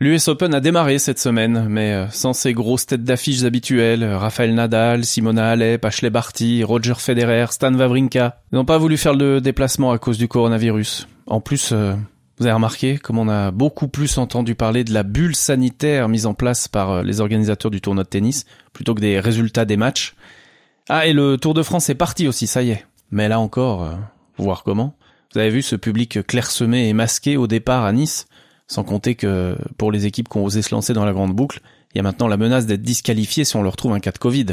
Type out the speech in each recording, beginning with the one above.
L'US Open a démarré cette semaine, mais euh, sans ses grosses têtes d'affiches habituelles, Rafael Nadal, Simona Halep, Ashley Barty, Roger Federer, Stan Wawrinka, n'ont pas voulu faire le déplacement à cause du coronavirus. En plus, euh, vous avez remarqué comme on a beaucoup plus entendu parler de la bulle sanitaire mise en place par euh, les organisateurs du tournoi de tennis, plutôt que des résultats des matchs. Ah, et le Tour de France est parti aussi, ça y est. Mais là encore, voir comment. Vous avez vu ce public clairsemé et masqué au départ à Nice sans compter que pour les équipes qui ont osé se lancer dans la grande boucle, il y a maintenant la menace d'être disqualifié si on leur trouve un cas de Covid.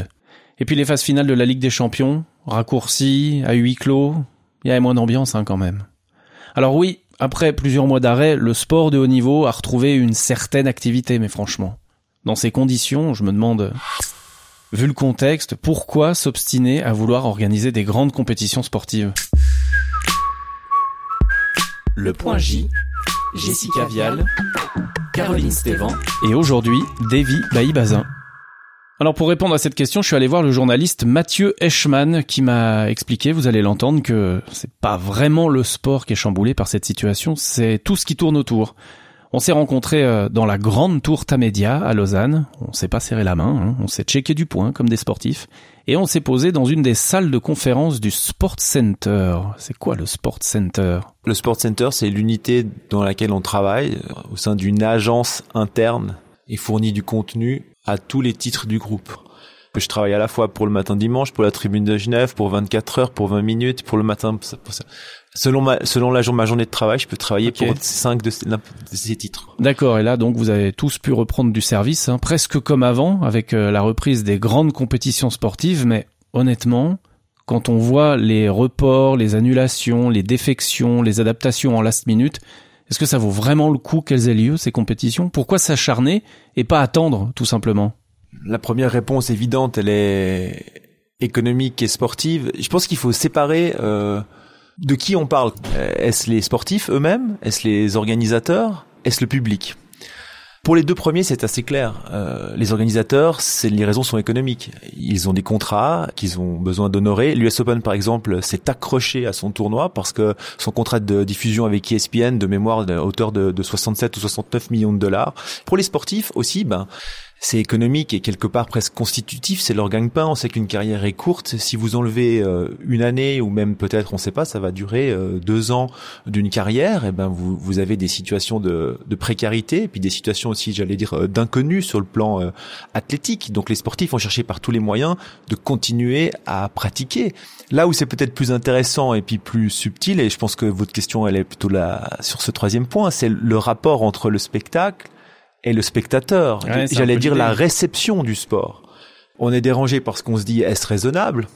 Et puis les phases finales de la Ligue des Champions, raccourcies, à huis clos, il y a moins d'ambiance hein, quand même. Alors oui, après plusieurs mois d'arrêt, le sport de haut niveau a retrouvé une certaine activité, mais franchement, dans ces conditions, je me demande, vu le contexte, pourquoi s'obstiner à vouloir organiser des grandes compétitions sportives? Le point J Jessica Vial, Caroline Stévan et aujourd'hui Davy Bailly-Bazin. Alors pour répondre à cette question, je suis allé voir le journaliste Mathieu Eschmann qui m'a expliqué, vous allez l'entendre, que c'est pas vraiment le sport qui est chamboulé par cette situation, c'est tout ce qui tourne autour. On s'est rencontrés euh, dans la grande tour Tamedia à Lausanne. On s'est pas serré la main, hein. on s'est checké du point comme des sportifs. Et on s'est posé dans une des salles de conférence du Sport Center. C'est quoi le Sport Center? Le Sport Center, c'est l'unité dans laquelle on travaille euh, au sein d'une agence interne et fournit du contenu à tous les titres du groupe. Je travaille à la fois pour le matin dimanche, pour la tribune de Genève, pour 24 heures, pour 20 minutes, pour le matin. Selon ma, selon la, ma journée de travail, je peux travailler pour 5 de, ces titres. D'accord. Et là, donc, vous avez tous pu reprendre du service, hein, presque comme avant, avec euh, la reprise des grandes compétitions sportives. Mais honnêtement, quand on voit les reports, les annulations, les défections, les adaptations en last minute, est-ce que ça vaut vraiment le coup qu'elles aient lieu, ces compétitions? Pourquoi s'acharner et pas attendre, tout simplement? La première réponse évidente, elle est économique et sportive. Je pense qu'il faut séparer euh, de qui on parle? Est-ce les sportifs eux-mêmes? Est-ce les organisateurs? Est-ce le public? Pour les deux premiers, c'est assez clair. Euh, les organisateurs, c'est les raisons sont économiques. Ils ont des contrats qu'ils ont besoin d'honorer. L'US Open, par exemple, s'est accroché à son tournoi parce que son contrat de diffusion avec ESPN, de mémoire, de hauteur de, de 67 ou 69 millions de dollars. Pour les sportifs aussi, ben c'est économique et quelque part presque constitutif, c'est leur gagne-pain. On sait qu'une carrière est courte. Si vous enlevez euh, une année ou même peut-être, on ne sait pas, ça va durer euh, deux ans d'une carrière, et eh ben vous, vous avez des situations de, de précarité et puis des situations aussi, j'allais dire, euh, d'inconnu sur le plan athlétique. Donc les sportifs ont cherché par tous les moyens de continuer à pratiquer. Là où c'est peut-être plus intéressant et puis plus subtil, et je pense que votre question elle est plutôt là sur ce troisième point, c'est le rapport entre le spectacle et le spectateur. J'allais dire la réception du sport. On est dérangé parce qu'on se dit est-ce raisonnable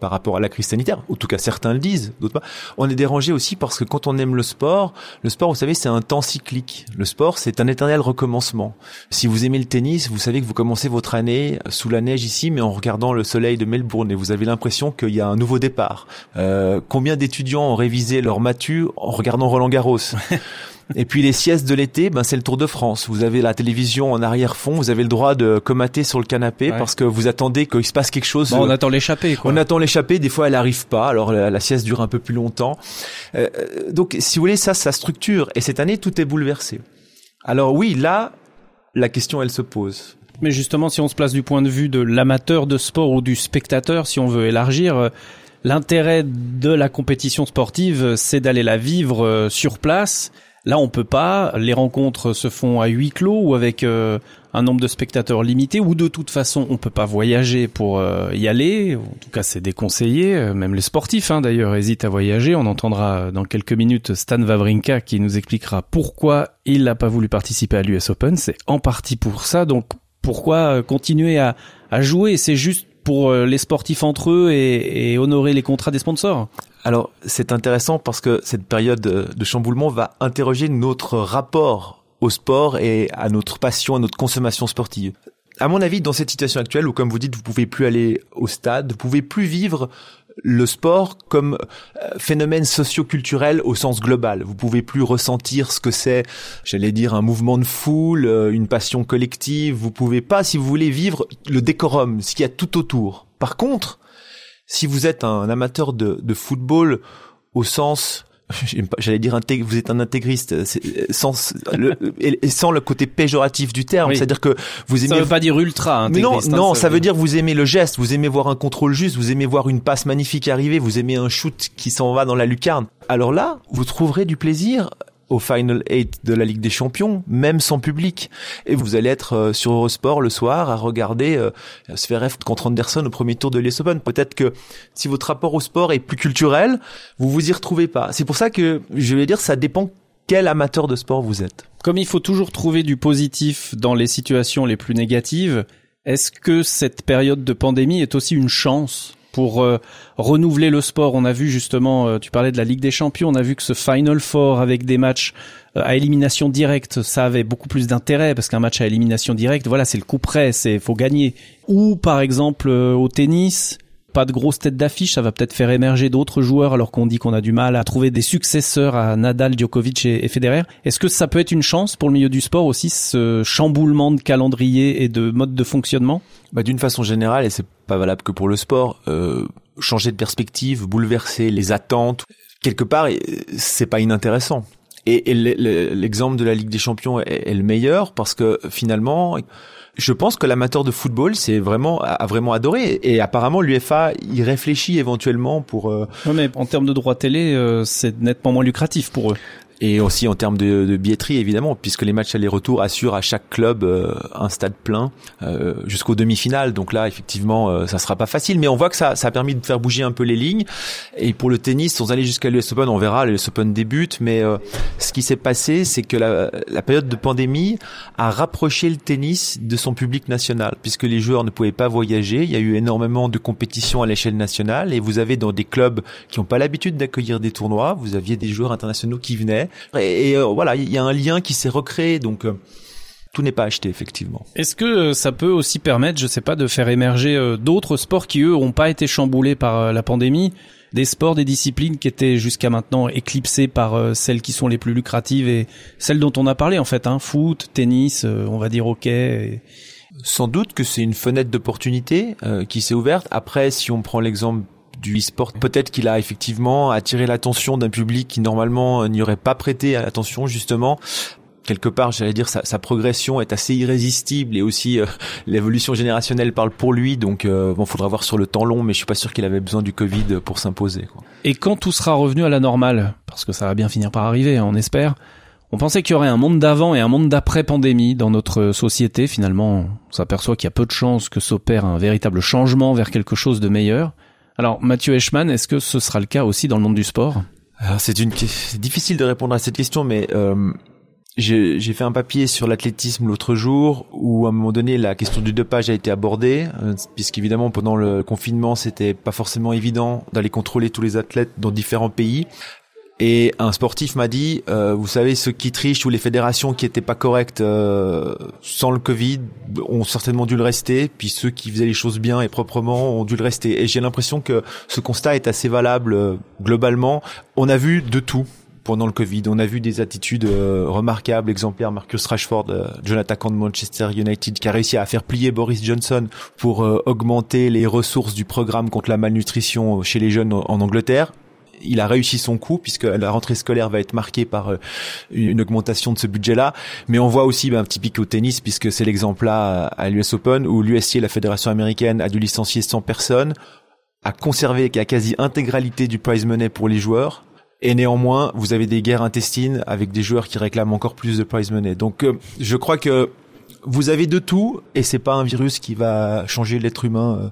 par rapport à la crise sanitaire, en tout cas certains le disent, d'autres pas. On est dérangé aussi parce que quand on aime le sport, le sport, vous savez, c'est un temps cyclique. Le sport, c'est un éternel recommencement. Si vous aimez le tennis, vous savez que vous commencez votre année sous la neige ici, mais en regardant le soleil de Melbourne, et vous avez l'impression qu'il y a un nouveau départ. Euh, combien d'étudiants ont révisé leur matu en regardant Roland Garros? Et puis les siestes de l'été, ben c'est le Tour de France. Vous avez la télévision en arrière-fond, vous avez le droit de comater sur le canapé parce que vous attendez qu'il se passe quelque chose. on attend l'échappée. On attend l'échappée. Des fois, elle arrive pas. Alors la, sieste dure un peu plus longtemps. Euh, donc, si vous voulez, ça, ça structure. Et cette année, tout est bouleversé. Alors oui, là, la question, elle se pose. Mais justement, si on se place du point de vue de l'amateur de sport ou du spectateur, si on veut élargir. Euh, l'intérêt de la compétition sportive, c'est d'aller la vivre euh, sur place Là, on peut pas. Les rencontres se font à huis clos ou avec euh, un nombre de spectateurs limité, ou de toute façon, on peut pas voyager pour euh, y aller. En tout cas, c'est déconseillé. Euh, même les sportifs, hein, d'ailleurs, hésitent à voyager. On entendra dans quelques minutes Stan Wawrinka qui nous expliquera pourquoi il n'a pas voulu participer à l'US Open. C'est en partie pour ça. Donc, pourquoi continuer à, à jouer? C'est juste pour les sportifs entre eux et, et honorer les contrats des sponsors alors c'est intéressant parce que cette période de chamboulement va interroger notre rapport au sport et à notre passion, à notre consommation sportive. À mon avis, dans cette situation actuelle où, comme vous dites, vous pouvez plus aller au stade, vous pouvez plus vivre le sport comme euh, phénomène socio-culturel au sens global. Vous pouvez plus ressentir ce que c'est, j'allais dire, un mouvement de foule, euh, une passion collective. Vous pouvez pas, si vous voulez, vivre le décorum, ce qu'il y a tout autour. Par contre, si vous êtes un amateur de, football au sens j'allais dire vous êtes un intégriste sans le, et sans le côté péjoratif du terme c'est-à-dire que vous aimez ça veut pas dire ultra mais non hein, non ça, veut dire vous aimez le geste vous aimez voir un contrôle juste vous aimez voir une passe magnifique arriver vous aimez un shoot qui s'en va dans la lucarne. Alors là vous trouverez du plaisir au Final 8 de la Ligue des Champions, même sans public. Et vous allez être euh, sur Eurosport le soir à regarder euh, contre Anderson au premier tour de l'US Open. Peut-être que si votre rapport au sport est plus culturel, vous vous y retrouvez pas. C'est pour ça que je vais dire, ça dépend quel amateur de sport vous êtes. Comme il faut toujours trouver du positif dans les situations les plus négatives, est-ce que cette période de pandémie est aussi une chance pour euh, renouveler le sport. On a vu justement, euh, tu parlais de la Ligue des Champions, on a vu que ce Final Four avec des matchs euh, à élimination directe, ça avait beaucoup plus d'intérêt parce qu'un match à élimination directe, voilà, c'est le coup près, c'est faut gagner. Ou par exemple au tennis, pas de grosse tête d'affiche, ça va peut-être faire émerger d'autres joueurs alors qu'on dit qu'on a du mal à trouver des successeurs à Nadal, Djokovic et, Federer. Est-ce que ça peut être une chance pour le milieu du sport aussi, ce chamboulement de calendrier et de mode de fonctionnement? Bah, D'une façon générale, et c'est pas valable que pour le sport, euh, changer de perspective, bouleverser les attentes, quelque part, c'est pas inintéressant. Et, l'exemple de la Ligue des Champions est le meilleur parce que finalement, je pense que l'amateur de football, c'est vraiment a vraiment adoré et apparemment l'UFA y réfléchit éventuellement pour. Euh... mais en termes de droits télé, euh, c'est nettement moins lucratif pour eux et aussi en termes de, de, billetterie évidemment puisque les matchs aller-retour assurent à chaque club euh, un stade plein euh, jusqu'aux demi-finales. Donc là effectivement euh, ça sera pas facile. Mais on voit que ça, ça a permis de faire bouger un peu les lignes. Et pour le tennis sans aller jusqu'à l'US Open on verra l'US Open débute. Mais ce qui s'est passé c'est que la, la, période de pandémie a rapproché le tennis de son public national puisque les joueurs ne pouvaient pas voyager. Il y a eu énormément de compétitions à l'échelle nationale. Et vous avez dans des clubs qui n'ont pas l'habitude d'accueillir des tournois vous aviez des joueurs internationaux qui venaient et, euh, voilà, il y a un lien qui s'est recréé, donc euh, tout n'est pas acheté effectivement. Est-ce que euh, ça peut aussi permettre, je sais pas, de faire émerger d'autres sports qui eux n'ont pas été chamboulés par la pandémie, des sports, des disciplines qui étaient jusqu'à maintenant éclipsées par celles qui sont les plus lucratives et celles dont on a parlé en fait, hein, foot, tennis, on va dire hockey. Sans doute que c'est une fenêtre d'opportunité qui s'est ouverte. Après, si on prend l'exemple du e-sport. Peut-être qu'il a effectivement attiré l'attention d'un public qui normalement n'y aurait pas prêté attention justement quelque part, j'allais dire, sa, sa, progression est assez irrésistible et aussi euh, l'évolution générationnelle parle pour lui. Donc, euh, bon, faudra voir sur le temps long, mais je suis pas sûr qu'il avait besoin du Covid pour s'imposer. Et quand tout sera revenu à la normale, parce que ça va bien finir par arriver, hein, on espère. On pensait qu'il y aurait un monde d'avant et un monde d'après pandémie dans notre société. Finalement, on s'aperçoit qu'il y a peu de chances que s'opère un véritable changement vers quelque chose de meilleur. Alors Mathieu Eschmann, est-ce que ce sera le cas aussi dans le monde du sport? C'est une difficile de répondre à cette question, mais euh, j'ai fait un papier sur l'athlétisme l'autre jour où à un moment donné la question du dopage a été abordée, euh, puisqu'évidemment pendant le confinement c'était pas forcément évident d'aller contrôler tous les athlètes dans différents pays. Et un sportif m'a dit, euh, vous savez, ceux qui trichent ou les fédérations qui étaient pas correctes euh, sans le Covid ont certainement dû le rester, puis ceux qui faisaient les choses bien et proprement ont dû le rester. Et j'ai l'impression que ce constat est assez valable euh, globalement. On a vu de tout pendant le Covid. On a vu des attitudes euh, remarquables, exemplaires. Marcus Rashford, euh, jeune attaquant de Manchester United, qui a réussi à faire plier Boris Johnson pour augmenter les ressources du programme contre la malnutrition chez les jeunes en Angleterre il a réussi son coup puisque la rentrée scolaire va être marquée par euh, une augmentation de ce budget-là. Mais on voit aussi ben, un petit pic au tennis puisque c'est l'exemple là à l'US Open où l'USC, la fédération américaine, a dû licencier 100 personnes, a conservé la quasi intégralité du prize money pour les joueurs. Et néanmoins, vous avez des guerres intestines avec des joueurs qui réclament encore plus de prize money. Donc, euh, je crois que vous avez de tout, et c'est pas un virus qui va changer l'être humain euh,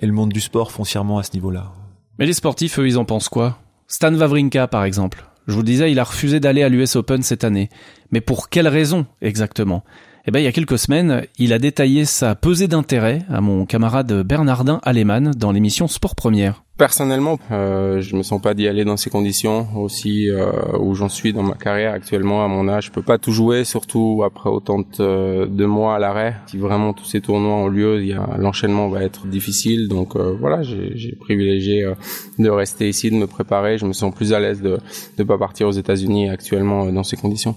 et le monde du sport foncièrement à ce niveau-là. Mais les sportifs, eux, ils en pensent quoi? Stan Wawrinka, par exemple. Je vous disais, il a refusé d'aller à l'US Open cette année. Mais pour quelle raison exactement? Eh bien, il y a quelques semaines, il a détaillé sa pesée d'intérêt à mon camarade Bernardin Alemann dans l'émission Sport Première. Personnellement, euh, je me sens pas d'y aller dans ces conditions aussi euh, où j'en suis dans ma carrière actuellement à mon âge. Je peux pas tout jouer, surtout après autant de, de mois à l'arrêt. Si vraiment tous ces tournois ont lieu, l'enchaînement va être difficile. Donc euh, voilà, j'ai privilégié euh, de rester ici, de me préparer. Je me sens plus à l'aise de ne pas partir aux États-Unis actuellement euh, dans ces conditions.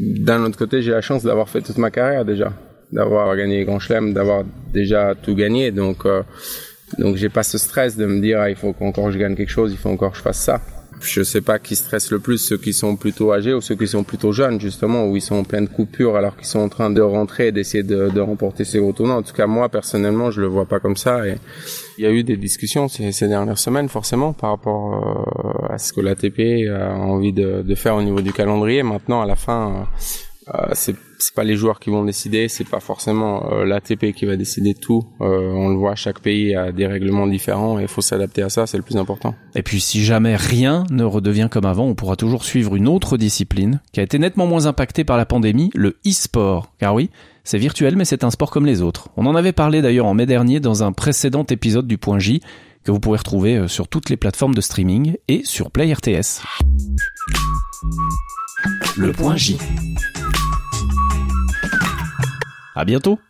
D'un autre côté, j'ai la chance d'avoir fait toute ma carrière déjà, d'avoir gagné Grand Chelem, d'avoir déjà tout gagné. Donc donc j'ai pas ce stress de me dire ah, il faut qu'encore je gagne quelque chose, il faut encore que je fasse ça. Je sais pas qui stresse le plus, ceux qui sont plutôt âgés ou ceux qui sont plutôt jeunes, justement, où ils sont en pleine coupure alors qu'ils sont en train de rentrer et d'essayer de, de, remporter ces gros tournois. En tout cas, moi, personnellement, je le vois pas comme ça. Et il y a eu des discussions ces, ces dernières semaines, forcément, par rapport euh, à ce que l'ATP a envie de, de, faire au niveau du calendrier. Maintenant, à la fin, c'est c'est pas les joueurs qui vont décider, c'est pas forcément euh, l'ATP qui va décider de tout. Euh, on le voit, chaque pays a des règlements différents et il faut s'adapter à ça, c'est le plus important. Et puis si jamais rien ne redevient comme avant, on pourra toujours suivre une autre discipline qui a été nettement moins impactée par la pandémie, le e-sport. Car oui, c'est virtuel mais c'est un sport comme les autres. On en avait parlé d'ailleurs en mai dernier dans un précédent épisode du Point J que vous pourrez retrouver sur toutes les plateformes de streaming et sur Play RTS. Le Point J. À bientôt